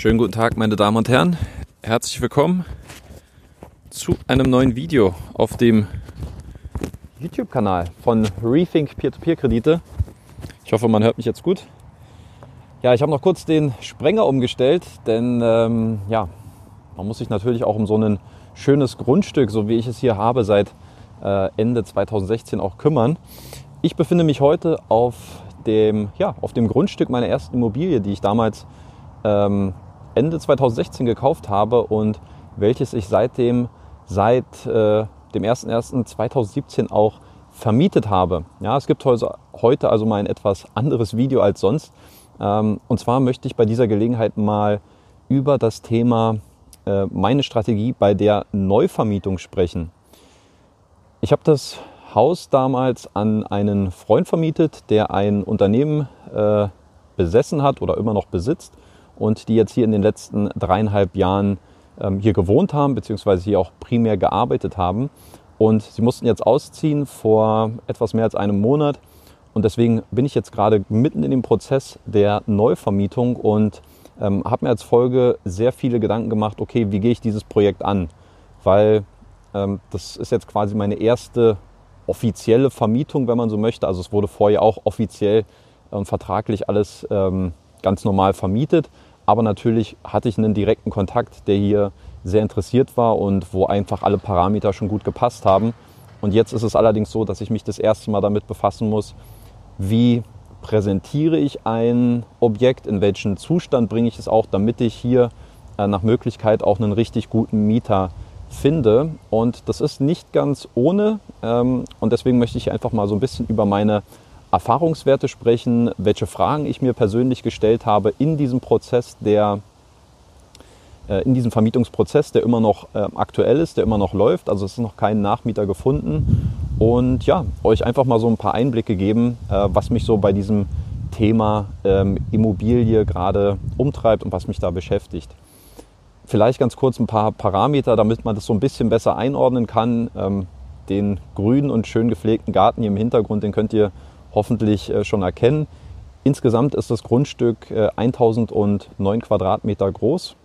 Schönen guten Tag, meine Damen und Herren. Herzlich willkommen zu einem neuen Video auf dem YouTube-Kanal von Rethink Peer-to-Peer-Kredite. Ich hoffe, man hört mich jetzt gut. Ja, ich habe noch kurz den Sprenger umgestellt, denn ähm, ja, man muss sich natürlich auch um so ein schönes Grundstück, so wie ich es hier habe, seit äh, Ende 2016 auch kümmern. Ich befinde mich heute auf dem, ja, auf dem Grundstück meiner ersten Immobilie, die ich damals ähm, Ende 2016 gekauft habe und welches ich seitdem seit äh, dem 01.01.2017 auch vermietet habe. Ja, es gibt heute also mal ein etwas anderes Video als sonst. Ähm, und zwar möchte ich bei dieser Gelegenheit mal über das Thema äh, meine Strategie bei der Neuvermietung sprechen. Ich habe das Haus damals an einen Freund vermietet, der ein Unternehmen äh, besessen hat oder immer noch besitzt und die jetzt hier in den letzten dreieinhalb Jahren ähm, hier gewohnt haben, beziehungsweise hier auch primär gearbeitet haben. Und sie mussten jetzt ausziehen vor etwas mehr als einem Monat. Und deswegen bin ich jetzt gerade mitten in dem Prozess der Neuvermietung und ähm, habe mir als Folge sehr viele Gedanken gemacht, okay, wie gehe ich dieses Projekt an? Weil ähm, das ist jetzt quasi meine erste offizielle Vermietung, wenn man so möchte. Also es wurde vorher auch offiziell und vertraglich alles ähm, ganz normal vermietet. Aber natürlich hatte ich einen direkten Kontakt, der hier sehr interessiert war und wo einfach alle Parameter schon gut gepasst haben. Und jetzt ist es allerdings so, dass ich mich das erste Mal damit befassen muss, wie präsentiere ich ein Objekt, in welchen Zustand bringe ich es auch, damit ich hier äh, nach Möglichkeit auch einen richtig guten Mieter finde. Und das ist nicht ganz ohne. Ähm, und deswegen möchte ich einfach mal so ein bisschen über meine Erfahrungswerte sprechen, welche Fragen ich mir persönlich gestellt habe in diesem Prozess, der äh, in diesem Vermietungsprozess, der immer noch äh, aktuell ist, der immer noch läuft. Also es ist noch kein Nachmieter gefunden. Und ja, euch einfach mal so ein paar Einblicke geben, äh, was mich so bei diesem Thema ähm, Immobilie gerade umtreibt und was mich da beschäftigt. Vielleicht ganz kurz ein paar Parameter, damit man das so ein bisschen besser einordnen kann. Ähm, den grünen und schön gepflegten Garten hier im Hintergrund, den könnt ihr hoffentlich äh, schon erkennen. Insgesamt ist das Grundstück 1009 Quadratmeter groß.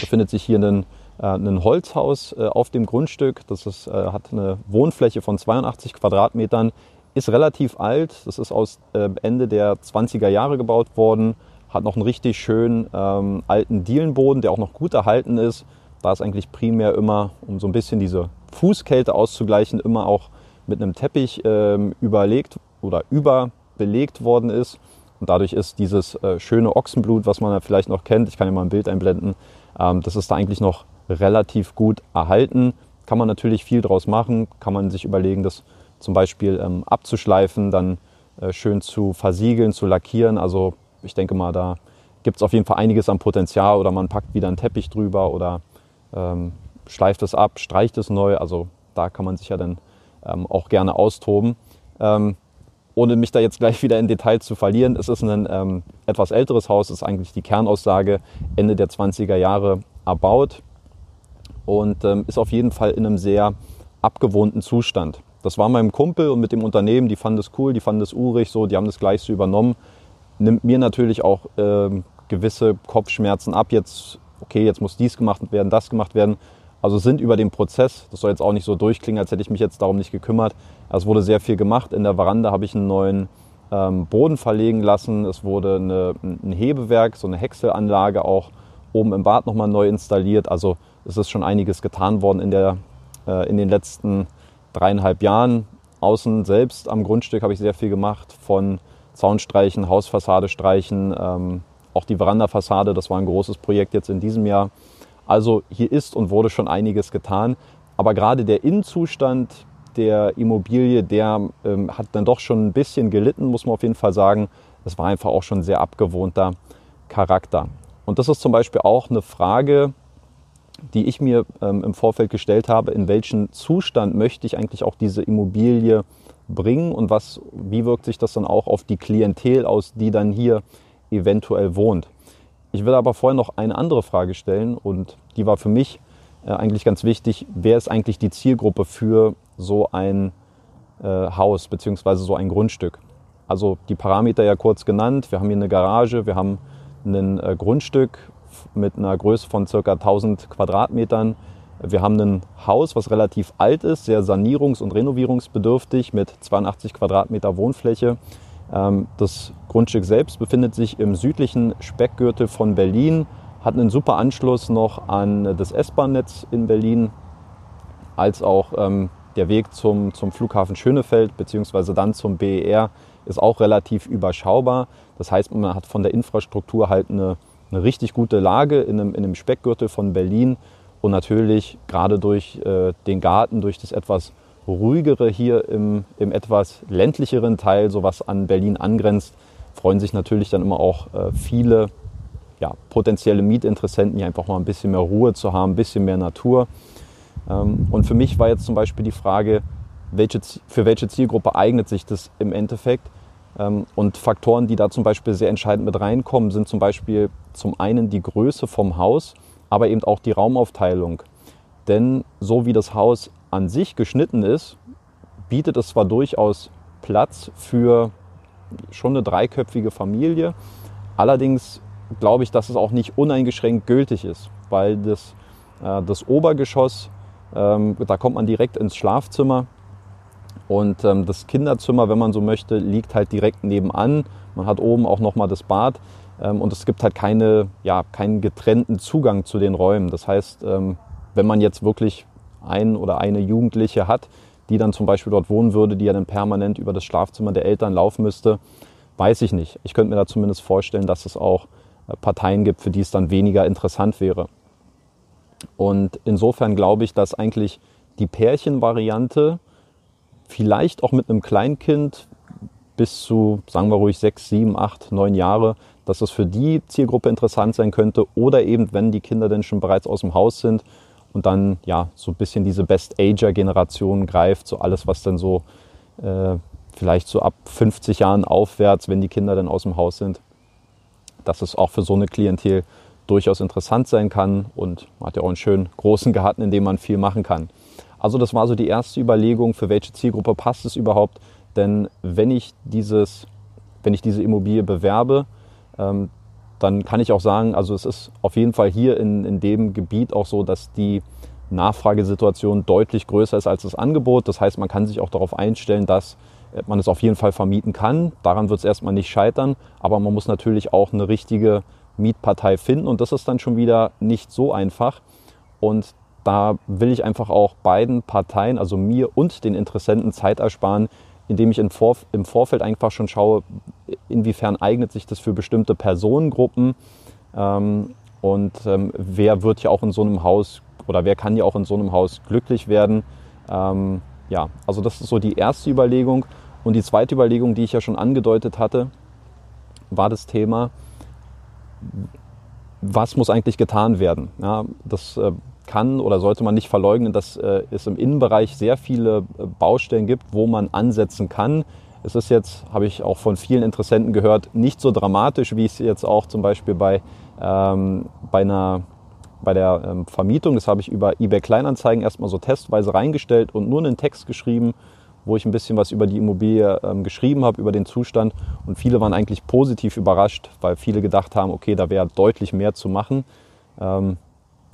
Befindet sich hier ein, ein Holzhaus auf dem Grundstück. Das ist, hat eine Wohnfläche von 82 Quadratmetern, ist relativ alt. Das ist aus Ende der 20er Jahre gebaut worden hat noch einen richtig schönen ähm, alten Dielenboden, der auch noch gut erhalten ist. Da ist eigentlich primär immer, um so ein bisschen diese Fußkälte auszugleichen, immer auch mit einem Teppich ähm, überlegt oder überbelegt worden ist. Und dadurch ist dieses äh, schöne Ochsenblut, was man ja vielleicht noch kennt, ich kann ja mal ein Bild einblenden, ähm, das ist da eigentlich noch relativ gut erhalten. Kann man natürlich viel draus machen, kann man sich überlegen, das zum Beispiel ähm, abzuschleifen, dann äh, schön zu versiegeln, zu lackieren. Also ich denke mal, da gibt es auf jeden Fall einiges an Potenzial oder man packt wieder einen Teppich drüber oder ähm, schleift es ab, streicht es neu. Also da kann man sich ja dann auch gerne austoben. Ohne mich da jetzt gleich wieder in Details zu verlieren, es ist ein ähm, etwas älteres Haus, ist eigentlich die Kernaussage, Ende der 20er Jahre erbaut und ähm, ist auf jeden Fall in einem sehr abgewohnten Zustand. Das war meinem Kumpel und mit dem Unternehmen, die fanden es cool, die fanden es urig, so, die haben das gleich so übernommen nimmt mir natürlich auch ähm, gewisse Kopfschmerzen ab. Jetzt, okay, jetzt muss dies gemacht werden, das gemacht werden. Also sind über den Prozess, das soll jetzt auch nicht so durchklingen, als hätte ich mich jetzt darum nicht gekümmert. Es wurde sehr viel gemacht. In der Veranda habe ich einen neuen ähm, Boden verlegen lassen. Es wurde eine, ein Hebewerk, so eine Häckselanlage auch oben im Bad nochmal neu installiert. Also es ist schon einiges getan worden in, der, äh, in den letzten dreieinhalb Jahren. Außen selbst am Grundstück habe ich sehr viel gemacht, von Zaun streichen, Hausfassade streichen, ähm, auch die Verandafassade, das war ein großes Projekt jetzt in diesem Jahr. Also hier ist und wurde schon einiges getan. Aber gerade der Innenzustand der Immobilie, der ähm, hat dann doch schon ein bisschen gelitten, muss man auf jeden Fall sagen. Es war einfach auch schon sehr abgewohnter Charakter. Und das ist zum Beispiel auch eine Frage, die ich mir ähm, im Vorfeld gestellt habe, in welchen Zustand möchte ich eigentlich auch diese Immobilie bringen und was, wie wirkt sich das dann auch auf die Klientel aus, die dann hier eventuell wohnt. Ich will aber vorher noch eine andere Frage stellen und die war für mich äh, eigentlich ganz wichtig. Wer ist eigentlich die Zielgruppe für so ein äh, Haus bzw. so ein Grundstück? Also die Parameter ja kurz genannt. Wir haben hier eine Garage, wir haben ein äh, Grundstück mit einer Größe von ca. 1000 Quadratmetern. Wir haben ein Haus, was relativ alt ist, sehr sanierungs- und renovierungsbedürftig mit 82 Quadratmeter Wohnfläche. Ähm, das Grundstück selbst befindet sich im südlichen Speckgürtel von Berlin, hat einen super Anschluss noch an das S-Bahn-Netz in Berlin, als auch ähm, der Weg zum, zum Flughafen Schönefeld bzw. dann zum BER ist auch relativ überschaubar. Das heißt, man hat von der Infrastruktur halt eine, eine richtig gute Lage in einem, in einem Speckgürtel von Berlin und natürlich gerade durch äh, den Garten, durch das etwas ruhigere hier im, im etwas ländlicheren Teil, so was an Berlin angrenzt, freuen sich natürlich dann immer auch äh, viele ja, potenzielle Mietinteressenten, hier einfach mal ein bisschen mehr Ruhe zu haben, ein bisschen mehr Natur. Ähm, und für mich war jetzt zum Beispiel die Frage, welche, für welche Zielgruppe eignet sich das im Endeffekt? Ähm, und Faktoren, die da zum Beispiel sehr entscheidend mit reinkommen, sind zum Beispiel zum einen die Größe vom Haus, aber eben auch die Raumaufteilung. Denn so wie das Haus an sich geschnitten ist, bietet es zwar durchaus Platz für schon eine dreiköpfige Familie, allerdings glaube ich, dass es auch nicht uneingeschränkt gültig ist, weil das, äh, das Obergeschoss, ähm, da kommt man direkt ins Schlafzimmer und ähm, das Kinderzimmer, wenn man so möchte, liegt halt direkt nebenan. Man hat oben auch nochmal das Bad ähm, und es gibt halt keine, ja, keinen getrennten Zugang zu den Räumen. Das heißt, ähm, wenn man jetzt wirklich einen oder eine Jugendliche hat, die dann zum Beispiel dort wohnen würde, die ja dann permanent über das Schlafzimmer der Eltern laufen müsste, weiß ich nicht. Ich könnte mir da zumindest vorstellen, dass es auch äh, Parteien gibt, für die es dann weniger interessant wäre. Und insofern glaube ich, dass eigentlich die Pärchenvariante vielleicht auch mit einem Kleinkind bis zu, sagen wir ruhig, sechs, sieben, acht, neun Jahre, dass das für die Zielgruppe interessant sein könnte. Oder eben, wenn die Kinder denn schon bereits aus dem Haus sind und dann ja so ein bisschen diese Best-Ager-Generation greift, so alles, was dann so äh, vielleicht so ab 50 Jahren aufwärts, wenn die Kinder dann aus dem Haus sind, dass es auch für so eine Klientel durchaus interessant sein kann und man hat ja auch einen schönen großen Garten, in dem man viel machen kann. Also das war so die erste Überlegung, für welche Zielgruppe passt es überhaupt. Denn wenn ich, dieses, wenn ich diese Immobilie bewerbe, ähm, dann kann ich auch sagen, also es ist auf jeden Fall hier in, in dem Gebiet auch so, dass die Nachfragesituation deutlich größer ist als das Angebot. Das heißt, man kann sich auch darauf einstellen, dass man es auf jeden Fall vermieten kann. Daran wird es erstmal nicht scheitern, aber man muss natürlich auch eine richtige Mietpartei finden und das ist dann schon wieder nicht so einfach. Und da will ich einfach auch beiden Parteien, also mir und den Interessenten, Zeit ersparen, indem ich im, Vorfeld einfach schon schaue, inwiefern eignet sich das für bestimmte Personengruppen ähm, und ähm, wer wird ja auch in so einem Haus oder wer kann ja auch in so einem Haus glücklich werden. Ähm, ja, also das ist so die erste Überlegung. Und die zweite Überlegung, die ich ja schon angedeutet hatte, war das Thema, was muss eigentlich getan werden? Ja, das äh, kann oder sollte man nicht verleugnen, dass äh, es im Innenbereich sehr viele äh, Baustellen gibt, wo man ansetzen kann. Es ist jetzt, habe ich auch von vielen Interessenten gehört, nicht so dramatisch, wie es jetzt auch zum Beispiel bei, ähm, bei, einer, bei der ähm, Vermietung, das habe ich über eBay Kleinanzeigen erstmal so testweise reingestellt und nur einen Text geschrieben, wo ich ein bisschen was über die Immobilie ähm, geschrieben habe, über den Zustand. Und viele waren eigentlich positiv überrascht, weil viele gedacht haben, okay, da wäre deutlich mehr zu machen. Ähm,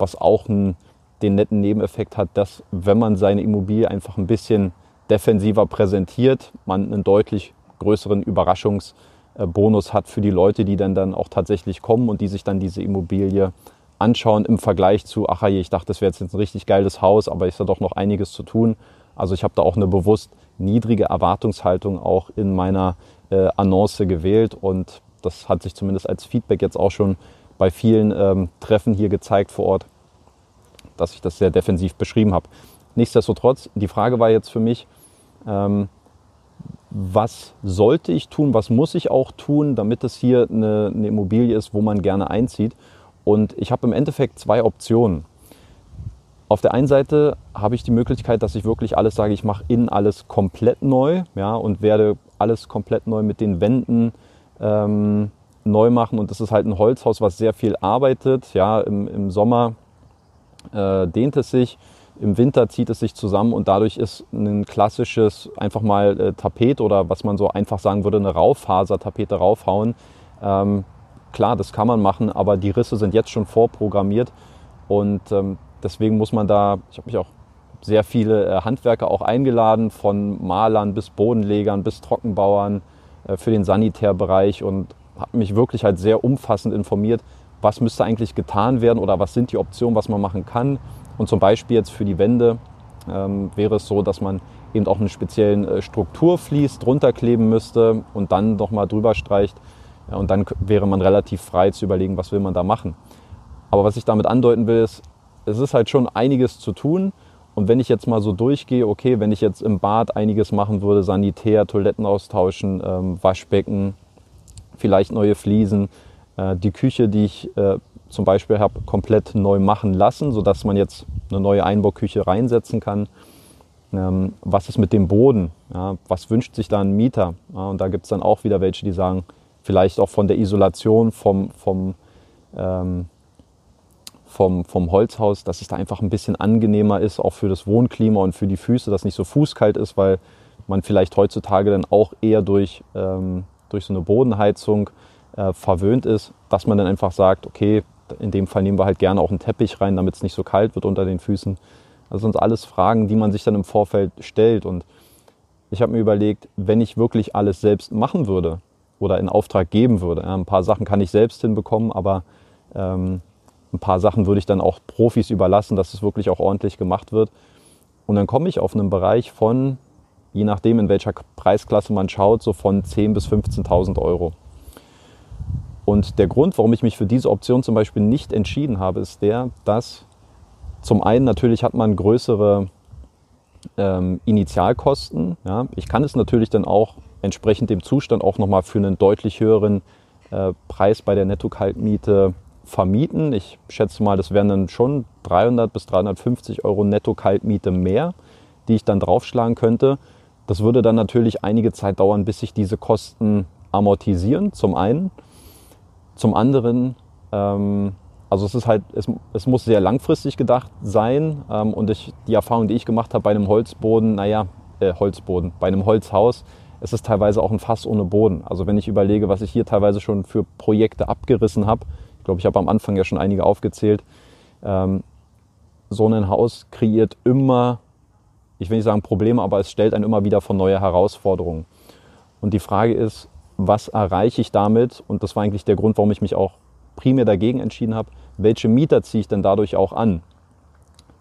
was auch einen, den netten Nebeneffekt hat, dass wenn man seine Immobilie einfach ein bisschen defensiver präsentiert, man einen deutlich größeren Überraschungsbonus hat für die Leute, die dann, dann auch tatsächlich kommen und die sich dann diese Immobilie anschauen im Vergleich zu, ach je, ich dachte, das wäre jetzt ein richtig geiles Haus, aber ist da doch noch einiges zu tun. Also ich habe da auch eine bewusst niedrige Erwartungshaltung auch in meiner äh, Annonce gewählt und das hat sich zumindest als Feedback jetzt auch schon bei vielen ähm, Treffen hier gezeigt vor Ort, dass ich das sehr defensiv beschrieben habe. Nichtsdestotrotz, die Frage war jetzt für mich, ähm, was sollte ich tun, was muss ich auch tun, damit es hier eine, eine Immobilie ist, wo man gerne einzieht. Und ich habe im Endeffekt zwei Optionen. Auf der einen Seite habe ich die Möglichkeit, dass ich wirklich alles sage, ich mache innen alles komplett neu ja, und werde alles komplett neu mit den Wänden ähm, neu machen. Und das ist halt ein Holzhaus, was sehr viel arbeitet. Ja, im, im Sommer äh, dehnt es sich, im Winter zieht es sich zusammen und dadurch ist ein klassisches einfach mal äh, Tapet oder was man so einfach sagen würde, eine Rauffasertapete raufhauen, ähm, klar, das kann man machen, aber die Risse sind jetzt schon vorprogrammiert und ähm, deswegen muss man da, ich habe mich auch sehr viele äh, Handwerker auch eingeladen, von Malern bis Bodenlegern bis Trockenbauern äh, für den Sanitärbereich und habe mich wirklich halt sehr umfassend informiert, was müsste eigentlich getan werden oder was sind die Optionen, was man machen kann. Und zum Beispiel jetzt für die Wände ähm, wäre es so, dass man eben auch einen speziellen äh, Strukturvlies drunter kleben müsste und dann nochmal drüber streicht. Ja, und dann wäre man relativ frei zu überlegen, was will man da machen. Aber was ich damit andeuten will, ist, es ist halt schon einiges zu tun. Und wenn ich jetzt mal so durchgehe, okay, wenn ich jetzt im Bad einiges machen würde, Sanitär, Toiletten austauschen, ähm, Waschbecken, vielleicht neue Fliesen, die Küche, die ich äh, zum Beispiel habe, komplett neu machen lassen, sodass man jetzt eine neue Einbauküche reinsetzen kann. Ähm, was ist mit dem Boden? Was wünscht sich da ein Mieter? Und da gibt es dann auch wieder welche, die sagen, vielleicht auch von der Isolation vom, vom ähm, vom, vom Holzhaus, dass es da einfach ein bisschen angenehmer ist, auch für das Wohnklima und für die Füße, dass nicht so fußkalt ist, weil man vielleicht heutzutage dann auch eher durch, ähm, durch so eine Bodenheizung äh, verwöhnt ist, dass man dann einfach sagt, okay, in dem Fall nehmen wir halt gerne auch einen Teppich rein, damit es nicht so kalt wird unter den Füßen. Das sind alles Fragen, die man sich dann im Vorfeld stellt. Und ich habe mir überlegt, wenn ich wirklich alles selbst machen würde oder in Auftrag geben würde, ja, ein paar Sachen kann ich selbst hinbekommen, aber ähm, ein paar Sachen würde ich dann auch Profis überlassen, dass es wirklich auch ordentlich gemacht wird. Und dann komme ich auf einen Bereich von, je nachdem in welcher Preisklasse man schaut, so von 10.000 bis 15.000 Euro. Und der Grund, warum ich mich für diese Option zum Beispiel nicht entschieden habe, ist der, dass zum einen natürlich hat man größere ähm, Initialkosten. Ja. Ich kann es natürlich dann auch entsprechend dem Zustand auch nochmal für einen deutlich höheren äh, Preis bei der Netto-Kaltmiete vermieten. Ich schätze mal, das wären dann schon 300 bis 350 Euro Netto-Kaltmiete mehr, die ich dann draufschlagen könnte. Das würde dann natürlich einige Zeit dauern, bis sich diese Kosten amortisieren, zum einen. Zum anderen, ähm, also es ist halt, es, es, muss sehr langfristig gedacht sein. Ähm, und ich, die Erfahrung, die ich gemacht habe bei einem Holzboden, naja, äh, Holzboden, bei einem Holzhaus, es ist teilweise auch ein Fass ohne Boden. Also wenn ich überlege, was ich hier teilweise schon für Projekte abgerissen habe, ich glaube, ich habe am Anfang ja schon einige aufgezählt. Ähm, so ein Haus kreiert immer, ich will nicht sagen Probleme, aber es stellt einen immer wieder vor neue Herausforderungen. Und die Frage ist, was erreiche ich damit? Und das war eigentlich der Grund, warum ich mich auch primär dagegen entschieden habe. Welche Mieter ziehe ich denn dadurch auch an?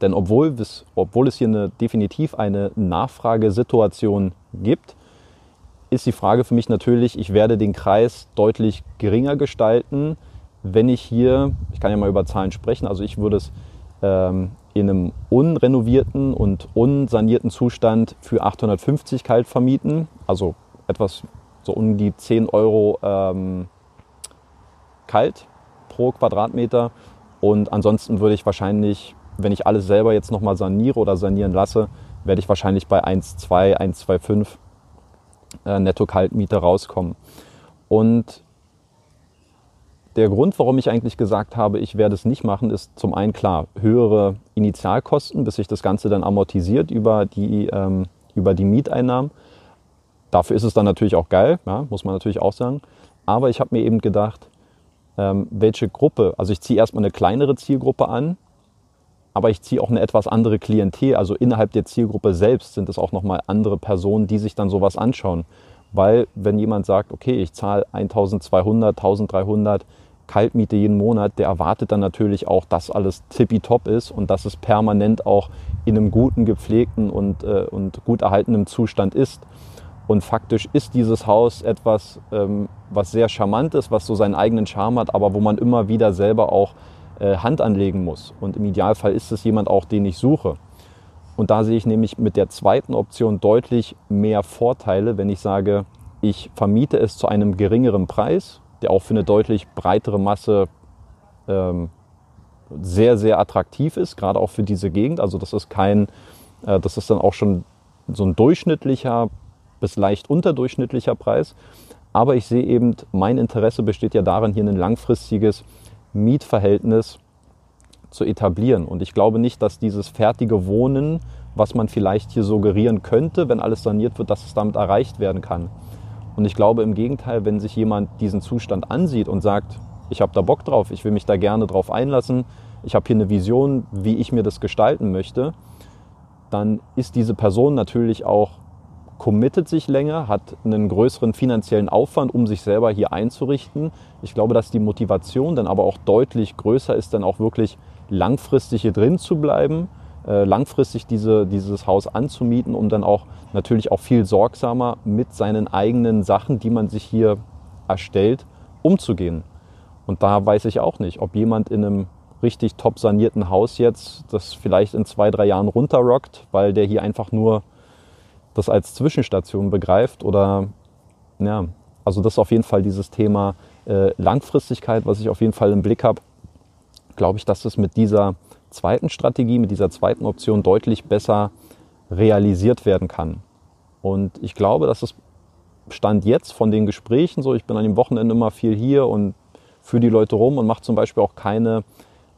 Denn obwohl es, obwohl es hier eine, definitiv eine Nachfragesituation gibt, ist die Frage für mich natürlich, ich werde den Kreis deutlich geringer gestalten, wenn ich hier, ich kann ja mal über Zahlen sprechen, also ich würde es ähm, in einem unrenovierten und unsanierten Zustand für 850 kalt vermieten, also etwas so um die 10 Euro ähm, kalt pro Quadratmeter. Und ansonsten würde ich wahrscheinlich, wenn ich alles selber jetzt nochmal saniere oder sanieren lasse, werde ich wahrscheinlich bei 1,2, 1,25 äh, Netto-Kaltmiete rauskommen. Und der Grund, warum ich eigentlich gesagt habe, ich werde es nicht machen, ist zum einen klar höhere Initialkosten, bis sich das Ganze dann amortisiert über die, ähm, über die Mieteinnahmen. Dafür ist es dann natürlich auch geil, ja, muss man natürlich auch sagen. Aber ich habe mir eben gedacht, ähm, welche Gruppe, also ich ziehe erstmal eine kleinere Zielgruppe an, aber ich ziehe auch eine etwas andere Klientel. Also innerhalb der Zielgruppe selbst sind es auch nochmal andere Personen, die sich dann sowas anschauen. Weil wenn jemand sagt, okay, ich zahle 1200, 1300, Kaltmiete jeden Monat, der erwartet dann natürlich auch, dass alles tippitopp ist und dass es permanent auch in einem guten, gepflegten und, äh, und gut erhaltenen Zustand ist. Und faktisch ist dieses Haus etwas, ähm, was sehr charmant ist, was so seinen eigenen Charme hat, aber wo man immer wieder selber auch äh, Hand anlegen muss. Und im Idealfall ist es jemand auch, den ich suche. Und da sehe ich nämlich mit der zweiten Option deutlich mehr Vorteile, wenn ich sage, ich vermiete es zu einem geringeren Preis der auch für eine deutlich breitere Masse ähm, sehr, sehr attraktiv ist, gerade auch für diese Gegend. Also das ist kein, äh, das ist dann auch schon so ein durchschnittlicher bis leicht unterdurchschnittlicher Preis. Aber ich sehe eben, mein Interesse besteht ja darin, hier ein langfristiges Mietverhältnis zu etablieren. Und ich glaube nicht, dass dieses fertige Wohnen, was man vielleicht hier suggerieren könnte, wenn alles saniert wird, dass es damit erreicht werden kann. Und ich glaube im Gegenteil, wenn sich jemand diesen Zustand ansieht und sagt, ich habe da Bock drauf, ich will mich da gerne drauf einlassen, ich habe hier eine Vision, wie ich mir das gestalten möchte, dann ist diese Person natürlich auch committet sich länger, hat einen größeren finanziellen Aufwand, um sich selber hier einzurichten. Ich glaube, dass die Motivation dann aber auch deutlich größer ist, dann auch wirklich langfristig hier drin zu bleiben, äh, langfristig diese, dieses Haus anzumieten, um dann auch natürlich auch viel sorgsamer mit seinen eigenen Sachen, die man sich hier erstellt, umzugehen. Und da weiß ich auch nicht, ob jemand in einem richtig top sanierten Haus jetzt das vielleicht in zwei, drei Jahren runterrockt, weil der hier einfach nur das als Zwischenstation begreift oder ja, also das ist auf jeden Fall dieses Thema äh, Langfristigkeit, was ich auf jeden Fall im Blick habe, glaube ich, dass es mit dieser zweiten Strategie, mit dieser zweiten Option deutlich besser realisiert werden kann. Und ich glaube, dass es Stand jetzt von den Gesprächen so, ich bin an dem Wochenende immer viel hier und führe die Leute rum und mache zum Beispiel auch keine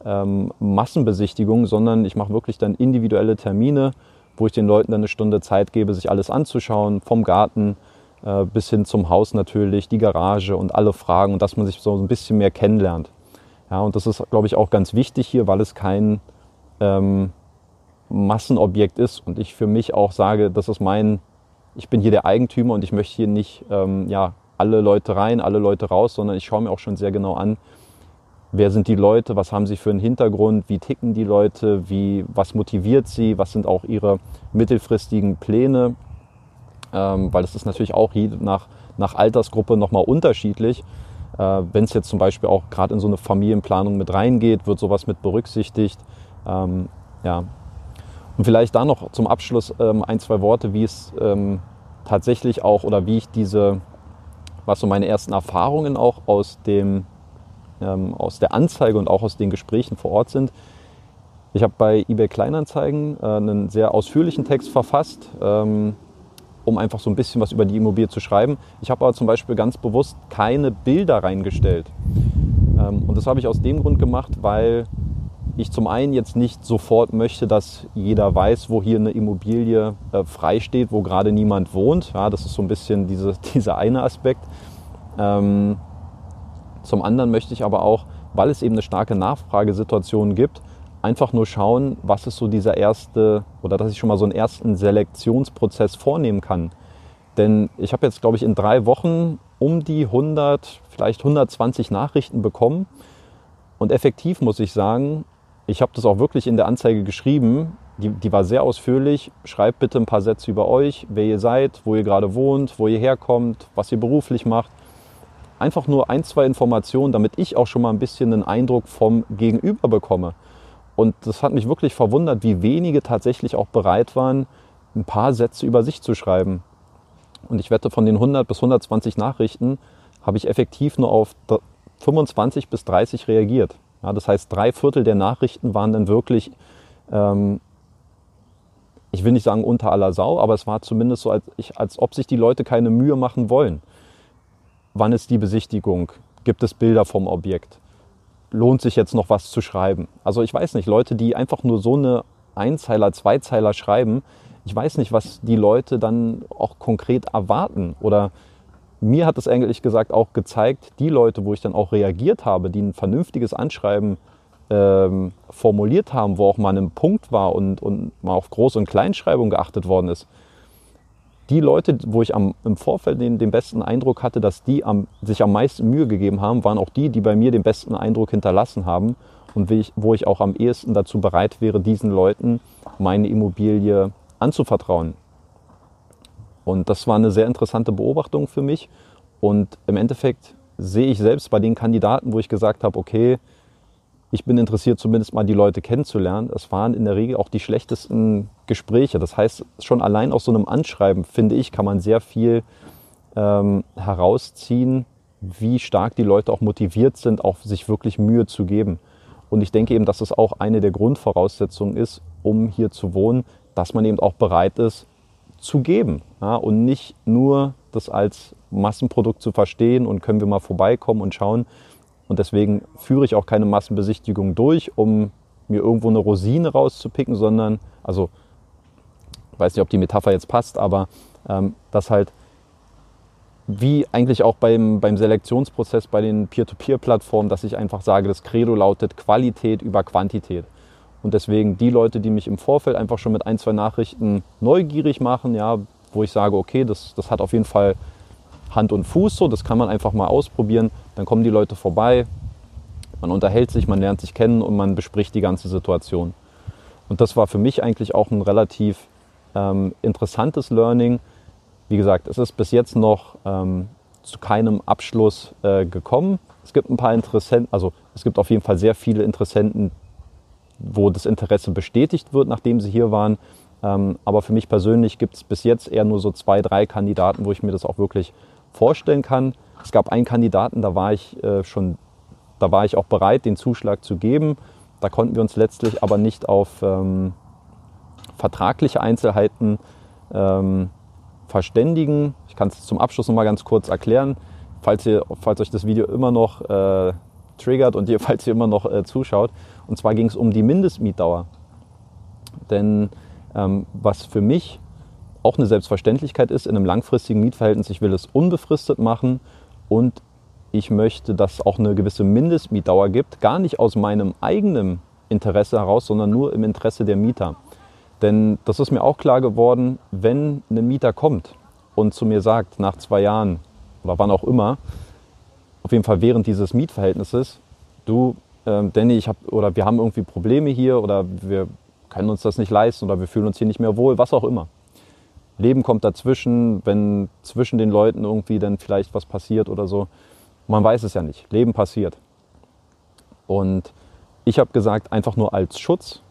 ähm, Massenbesichtigung, sondern ich mache wirklich dann individuelle Termine, wo ich den Leuten dann eine Stunde Zeit gebe, sich alles anzuschauen, vom Garten äh, bis hin zum Haus natürlich, die Garage und alle Fragen und dass man sich so ein bisschen mehr kennenlernt. Ja, und das ist, glaube ich, auch ganz wichtig hier, weil es kein ähm, Massenobjekt ist und ich für mich auch sage, das ist mein, ich bin hier der Eigentümer und ich möchte hier nicht ähm, ja, alle Leute rein, alle Leute raus, sondern ich schaue mir auch schon sehr genau an, wer sind die Leute, was haben sie für einen Hintergrund, wie ticken die Leute, wie, was motiviert sie, was sind auch ihre mittelfristigen Pläne, ähm, weil es ist natürlich auch nach, nach Altersgruppe nochmal unterschiedlich. Äh, Wenn es jetzt zum Beispiel auch gerade in so eine Familienplanung mit reingeht, wird sowas mit berücksichtigt. Ähm, ja. Und vielleicht da noch zum Abschluss ähm, ein, zwei Worte, wie es ähm, tatsächlich auch oder wie ich diese, was so meine ersten Erfahrungen auch aus dem aus der Anzeige und auch aus den Gesprächen vor Ort sind. Ich habe bei eBay Kleinanzeigen äh, einen sehr ausführlichen Text verfasst, ähm, um einfach so ein bisschen was über die Immobilie zu schreiben. Ich habe aber zum Beispiel ganz bewusst keine Bilder reingestellt. Ähm, und das habe ich aus dem Grund gemacht, weil ich zum einen jetzt nicht sofort möchte, dass jeder weiß, wo hier eine Immobilie äh, frei wo gerade niemand wohnt. Ja, das ist so ein bisschen diese, dieser eine Aspekt. Ähm, zum anderen möchte ich aber auch, weil es eben eine starke Nachfragesituation gibt, einfach nur schauen, was ist so dieser erste oder dass ich schon mal so einen ersten Selektionsprozess vornehmen kann. Denn ich habe jetzt, glaube ich, in drei Wochen um die 100, vielleicht 120 Nachrichten bekommen. Und effektiv muss ich sagen, ich habe das auch wirklich in der Anzeige geschrieben. Die, die war sehr ausführlich. Schreibt bitte ein paar Sätze über euch, wer ihr seid, wo ihr gerade wohnt, wo ihr herkommt, was ihr beruflich macht einfach nur ein, zwei Informationen, damit ich auch schon mal ein bisschen einen Eindruck vom Gegenüber bekomme. Und das hat mich wirklich verwundert, wie wenige tatsächlich auch bereit waren, ein paar Sätze über sich zu schreiben. Und ich wette, von den 100 bis 120 Nachrichten habe ich effektiv nur auf 25 bis 30 reagiert. Ja, das heißt, drei Viertel der Nachrichten waren dann wirklich, ähm, ich will nicht sagen unter aller Sau, aber es war zumindest so, als, ich, als ob sich die Leute keine Mühe machen wollen. Wann ist die Besichtigung? Gibt es Bilder vom Objekt? Lohnt sich jetzt noch was zu schreiben? Also ich weiß nicht, Leute, die einfach nur so eine Einzeiler, Zweizeiler schreiben, ich weiß nicht, was die Leute dann auch konkret erwarten. Oder mir hat es eigentlich gesagt auch gezeigt, die Leute, wo ich dann auch reagiert habe, die ein vernünftiges Anschreiben ähm, formuliert haben, wo auch mal ein Punkt war und, und mal auf Groß- und Kleinschreibung geachtet worden ist, die Leute, wo ich am, im Vorfeld den, den besten Eindruck hatte, dass die am, sich am meisten Mühe gegeben haben, waren auch die, die bei mir den besten Eindruck hinterlassen haben und ich, wo ich auch am ehesten dazu bereit wäre, diesen Leuten meine Immobilie anzuvertrauen. Und das war eine sehr interessante Beobachtung für mich. Und im Endeffekt sehe ich selbst bei den Kandidaten, wo ich gesagt habe, okay, ich bin interessiert, zumindest mal die Leute kennenzulernen. Es waren in der Regel auch die schlechtesten Gespräche. Das heißt, schon allein aus so einem Anschreiben, finde ich, kann man sehr viel ähm, herausziehen, wie stark die Leute auch motiviert sind, auch sich wirklich Mühe zu geben. Und ich denke eben, dass es auch eine der Grundvoraussetzungen ist, um hier zu wohnen, dass man eben auch bereit ist zu geben ja, und nicht nur das als Massenprodukt zu verstehen und können wir mal vorbeikommen und schauen, und deswegen führe ich auch keine Massenbesichtigung durch, um mir irgendwo eine Rosine rauszupicken, sondern, also, weiß nicht, ob die Metapher jetzt passt, aber ähm, dass halt wie eigentlich auch beim, beim Selektionsprozess bei den Peer-to-Peer-Plattformen, dass ich einfach sage, das Credo lautet Qualität über Quantität. Und deswegen die Leute, die mich im Vorfeld einfach schon mit ein, zwei Nachrichten neugierig machen, ja, wo ich sage, okay, das, das hat auf jeden Fall Hand und Fuß so, das kann man einfach mal ausprobieren. Dann kommen die Leute vorbei, man unterhält sich, man lernt sich kennen und man bespricht die ganze Situation. Und das war für mich eigentlich auch ein relativ ähm, interessantes Learning, wie gesagt, es ist bis jetzt noch ähm, zu keinem Abschluss äh, gekommen. Es gibt ein paar Interessenten, also es gibt auf jeden Fall sehr viele Interessenten, wo das Interesse bestätigt wird, nachdem sie hier waren. Ähm, aber für mich persönlich gibt es bis jetzt eher nur so zwei, drei Kandidaten, wo ich mir das auch wirklich vorstellen kann. Es gab einen Kandidaten, da war ich äh, schon, da war ich auch bereit, den Zuschlag zu geben. Da konnten wir uns letztlich aber nicht auf ähm, vertragliche Einzelheiten ähm, verständigen. Ich kann es zum Abschluss noch mal ganz kurz erklären, falls, ihr, falls euch das Video immer noch äh, triggert und ihr, falls ihr immer noch äh, zuschaut. Und zwar ging es um die Mindestmietdauer. Denn ähm, was für mich auch eine Selbstverständlichkeit ist in einem langfristigen Mietverhältnis, ich will es unbefristet machen und ich möchte, dass es auch eine gewisse Mindestmietdauer gibt, gar nicht aus meinem eigenen Interesse heraus, sondern nur im Interesse der Mieter. Denn das ist mir auch klar geworden, wenn ein Mieter kommt und zu mir sagt, nach zwei Jahren oder wann auch immer, auf jeden Fall während dieses Mietverhältnisses, du, äh, Danny, ich hab, oder wir haben irgendwie Probleme hier oder wir können uns das nicht leisten oder wir fühlen uns hier nicht mehr wohl, was auch immer. Leben kommt dazwischen, wenn zwischen den Leuten irgendwie dann vielleicht was passiert oder so. Man weiß es ja nicht. Leben passiert. Und ich habe gesagt, einfach nur als Schutz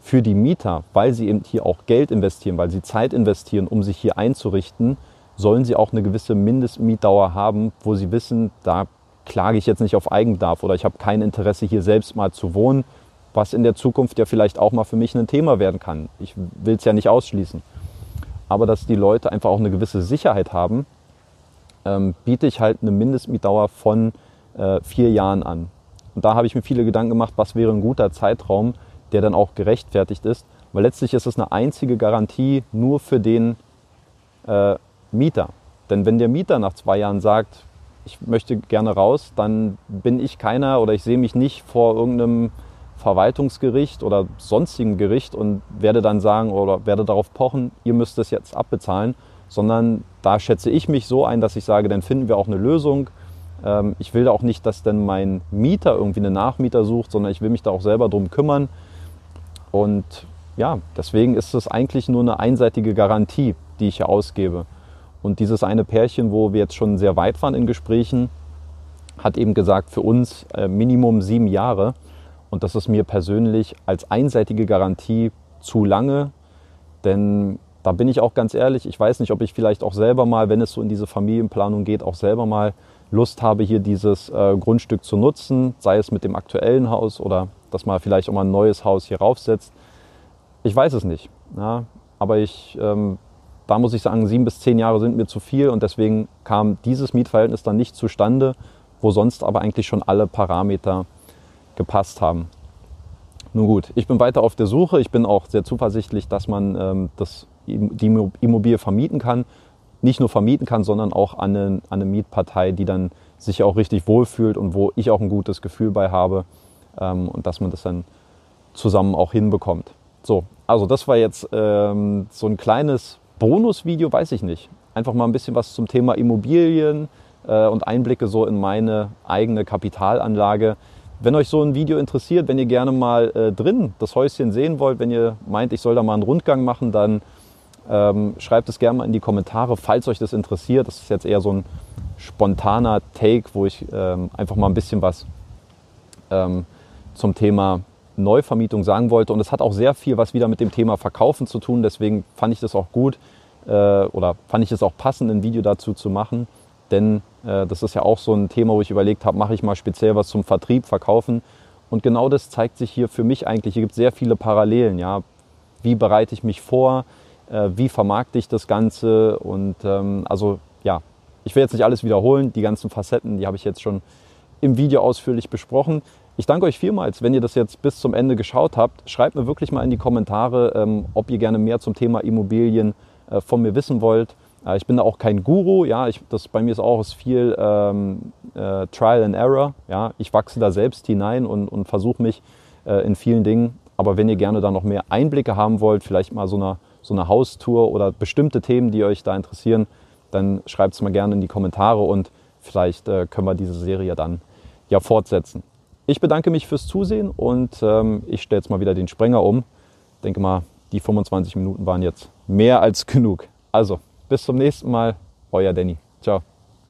für die Mieter, weil sie eben hier auch Geld investieren, weil sie Zeit investieren, um sich hier einzurichten, sollen sie auch eine gewisse Mindestmietdauer haben, wo sie wissen, da klage ich jetzt nicht auf Eigenbedarf oder ich habe kein Interesse, hier selbst mal zu wohnen, was in der Zukunft ja vielleicht auch mal für mich ein Thema werden kann. Ich will es ja nicht ausschließen. Aber dass die Leute einfach auch eine gewisse Sicherheit haben, ähm, biete ich halt eine Mindestmietdauer von äh, vier Jahren an. Und da habe ich mir viele Gedanken gemacht, was wäre ein guter Zeitraum, der dann auch gerechtfertigt ist. Weil letztlich ist es eine einzige Garantie nur für den äh, Mieter. Denn wenn der Mieter nach zwei Jahren sagt, ich möchte gerne raus, dann bin ich keiner oder ich sehe mich nicht vor irgendeinem Verwaltungsgericht oder sonstigen Gericht und werde dann sagen oder werde darauf pochen, ihr müsst es jetzt abbezahlen, sondern da schätze ich mich so ein, dass ich sage, dann finden wir auch eine Lösung. Ähm, ich will auch nicht, dass dann mein Mieter irgendwie einen Nachmieter sucht, sondern ich will mich da auch selber drum kümmern. Und ja, deswegen ist es eigentlich nur eine einseitige Garantie, die ich hier ausgebe. Und dieses eine Pärchen, wo wir jetzt schon sehr weit waren in Gesprächen, hat eben gesagt, für uns äh, Minimum sieben Jahre. Und das ist mir persönlich als einseitige Garantie zu lange. Denn da bin ich auch ganz ehrlich, ich weiß nicht, ob ich vielleicht auch selber mal, wenn es so in diese Familienplanung geht, auch selber mal Lust habe, hier dieses äh, Grundstück zu nutzen, sei es mit dem aktuellen Haus oder dass man vielleicht auch mal ein neues Haus hier raufsetzt. Ich weiß es nicht. Ja, aber ich, ähm, da muss ich sagen, sieben bis zehn Jahre sind mir zu viel und deswegen kam dieses Mietverhältnis dann nicht zustande, wo sonst aber eigentlich schon alle Parameter gepasst haben. Nun gut, ich bin weiter auf der Suche. Ich bin auch sehr zuversichtlich, dass man ähm, das, die Immobilie vermieten kann. Nicht nur vermieten kann, sondern auch an eine, an eine Mietpartei, die dann sich auch richtig wohlfühlt und wo ich auch ein gutes Gefühl bei habe ähm, und dass man das dann zusammen auch hinbekommt. So, also das war jetzt ähm, so ein kleines Bonusvideo, weiß ich nicht. Einfach mal ein bisschen was zum Thema Immobilien äh, und Einblicke so in meine eigene Kapitalanlage. Wenn euch so ein Video interessiert, wenn ihr gerne mal äh, drin das Häuschen sehen wollt, wenn ihr meint, ich soll da mal einen Rundgang machen, dann ähm, schreibt es gerne mal in die Kommentare, falls euch das interessiert. Das ist jetzt eher so ein spontaner Take, wo ich ähm, einfach mal ein bisschen was ähm, zum Thema Neuvermietung sagen wollte. Und es hat auch sehr viel was wieder mit dem Thema Verkaufen zu tun. Deswegen fand ich das auch gut äh, oder fand ich es auch passend, ein Video dazu zu machen. Denn äh, das ist ja auch so ein Thema, wo ich überlegt habe, mache ich mal speziell was zum Vertrieb, Verkaufen. Und genau das zeigt sich hier für mich eigentlich. Hier gibt es sehr viele Parallelen. Ja? Wie bereite ich mich vor? Äh, wie vermarkte ich das Ganze? Und ähm, also ja, ich will jetzt nicht alles wiederholen. Die ganzen Facetten, die habe ich jetzt schon im Video ausführlich besprochen. Ich danke euch vielmals, wenn ihr das jetzt bis zum Ende geschaut habt. Schreibt mir wirklich mal in die Kommentare, ähm, ob ihr gerne mehr zum Thema Immobilien äh, von mir wissen wollt. Äh, ich bin da auch kein Guru, ja, ich, das bei mir ist auch ist viel ähm, äh, Trial and Error. Ja, ich wachse da selbst hinein und, und versuche mich äh, in vielen Dingen. Aber wenn ihr gerne da noch mehr Einblicke haben wollt, vielleicht mal so eine, so eine Haustour oder bestimmte Themen, die euch da interessieren, dann schreibt es mal gerne in die Kommentare und vielleicht äh, können wir diese Serie dann ja fortsetzen. Ich bedanke mich fürs Zusehen und ähm, ich stelle jetzt mal wieder den Sprenger um. Denke mal, die 25 Minuten waren jetzt mehr als genug. Also, bis zum nächsten Mal, euer Danny. Ciao.